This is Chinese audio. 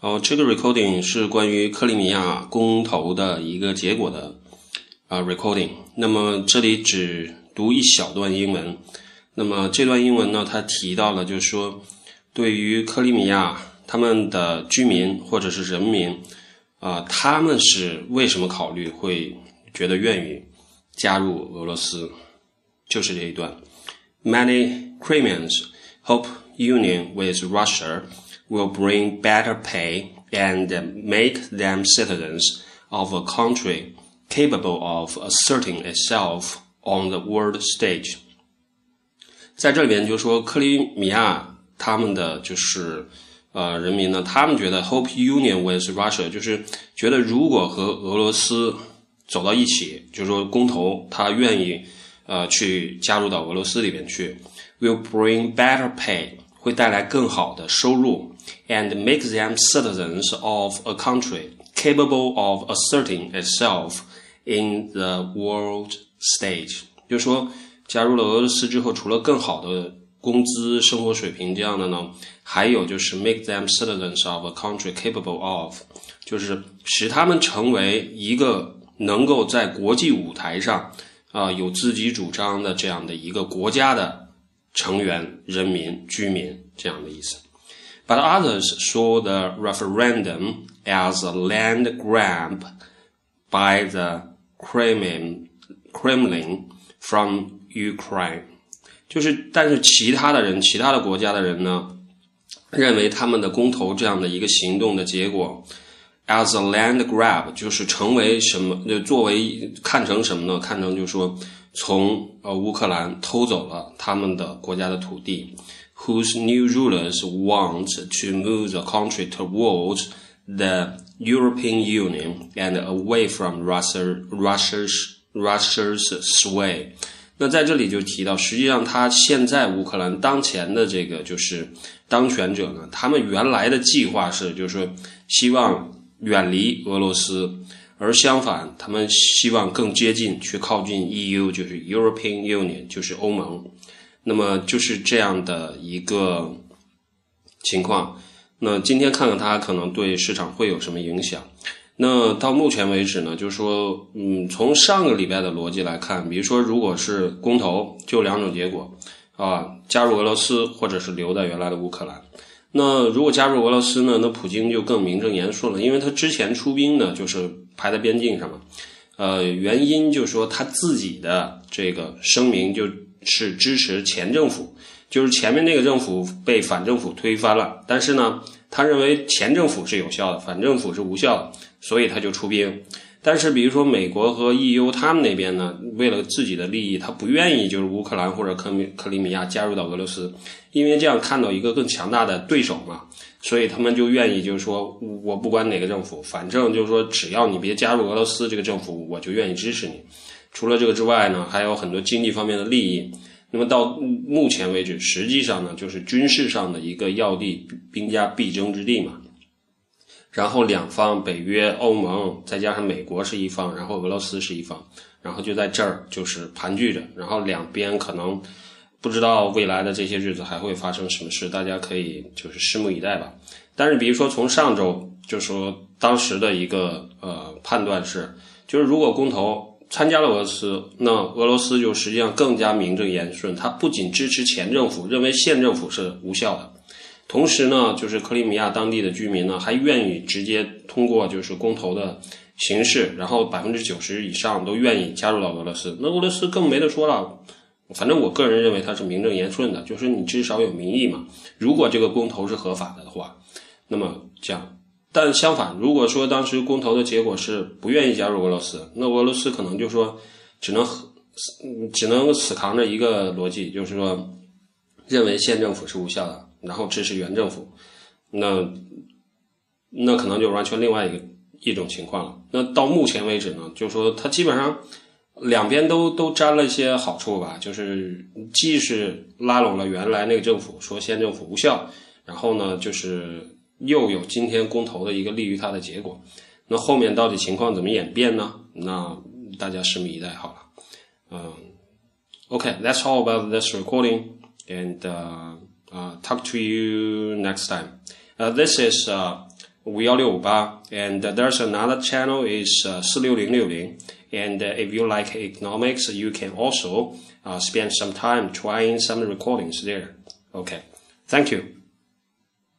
哦，这个 recording 是关于克里米亚公投的一个结果的啊 recording。那么这里只读一小段英文。那么这段英文呢，它提到了，就是说，对于克里米亚他们的居民或者是人民啊，他们是为什么考虑会觉得愿意加入俄罗斯？就是这一段。Many Crimeans hope union with Russia. will bring better pay and make them citizens of a country capable of asserting itself on the world stage。在这里边就说克里米亚他们的就是呃人民呢，他们觉得 hope union with Russia 就是觉得如果和俄罗斯走到一起，就是说公投他愿意呃去加入到俄罗斯里边去，will bring better pay 会带来更好的收入。and make them citizens of a country capable of asserting itself in the world stage。就是说，加入了俄罗斯之后，除了更好的工资、生活水平这样的呢，还有就是 make them citizens of a country capable of，就是使他们成为一个能够在国际舞台上啊、有自己主张的这样的一个国家的成员、人民、居民这样的意思。but others saw the referendum as a land grab by the Kremlin, Kremlin from Ukraine。就是，但是其他的人，其他的国家的人呢，认为他们的公投这样的一个行动的结果，as a land grab，就是成为什么？就作为看成什么呢？看成就说，从呃乌克兰偷走了他们的国家的土地。whose new rulers want to move the country towards the European Union and away from Russia, Russia's, Russia's sway。那在这里就提到，实际上他现在乌克兰当前的这个就是当权者呢，他们原来的计划是，就是说希望远离俄罗斯，而相反，他们希望更接近，去靠近 EU，就是 European Union，就是欧盟。那么就是这样的一个情况。那今天看看它可能对市场会有什么影响？那到目前为止呢，就是说，嗯，从上个礼拜的逻辑来看，比如说，如果是公投，就两种结果啊，加入俄罗斯或者是留在原来的乌克兰。那如果加入俄罗斯呢，那普京就更名正言顺了，因为他之前出兵呢，就是排在边境上嘛。呃，原因就是说他自己的这个声明就。是支持前政府，就是前面那个政府被反政府推翻了，但是呢，他认为前政府是有效的，反政府是无效的，所以他就出兵。但是比如说美国和 EU 他们那边呢，为了自己的利益，他不愿意就是乌克兰或者克米克里米亚加入到俄罗斯，因为这样看到一个更强大的对手嘛，所以他们就愿意就是说我不管哪个政府，反正就是说只要你别加入俄罗斯这个政府，我就愿意支持你。除了这个之外呢，还有很多经济方面的利益。那么到目前为止，实际上呢，就是军事上的一个要地，兵家必争之地嘛。然后两方，北约、欧盟，再加上美国是一方，然后俄罗斯是一方，然后就在这儿就是盘踞着。然后两边可能不知道未来的这些日子还会发生什么事，大家可以就是拭目以待吧。但是比如说从上周就说当时的一个呃判断是，就是如果公投。参加了俄罗斯，那俄罗斯就实际上更加名正言顺。他不仅支持前政府，认为现政府是无效的，同时呢，就是克里米亚当地的居民呢，还愿意直接通过就是公投的形式，然后百分之九十以上都愿意加入到俄罗斯。那俄罗斯更没得说了，反正我个人认为他是名正言顺的，就是你至少有民意嘛。如果这个公投是合法的的话，那么这样。但相反，如果说当时公投的结果是不愿意加入俄罗斯，那俄罗斯可能就说只能只能死扛着一个逻辑，就是说认为县政府是无效的，然后支持原政府，那那可能就完全另外一个一种情况了。那到目前为止呢，就是说他基本上两边都都沾了一些好处吧，就是既是拉拢了原来那个政府，说县政府无效，然后呢就是。又有今天公投的一个利于他的结果，那后面到底情况怎么演变呢？那大家拭目以待好了。嗯，OK，that's all about this recording, and uh, talk to you next time. Uh, this is uh, and there's another channel is uh, 4660. And uh, if you like economics, you can also uh, spend some time trying some recordings there. Okay. Thank you.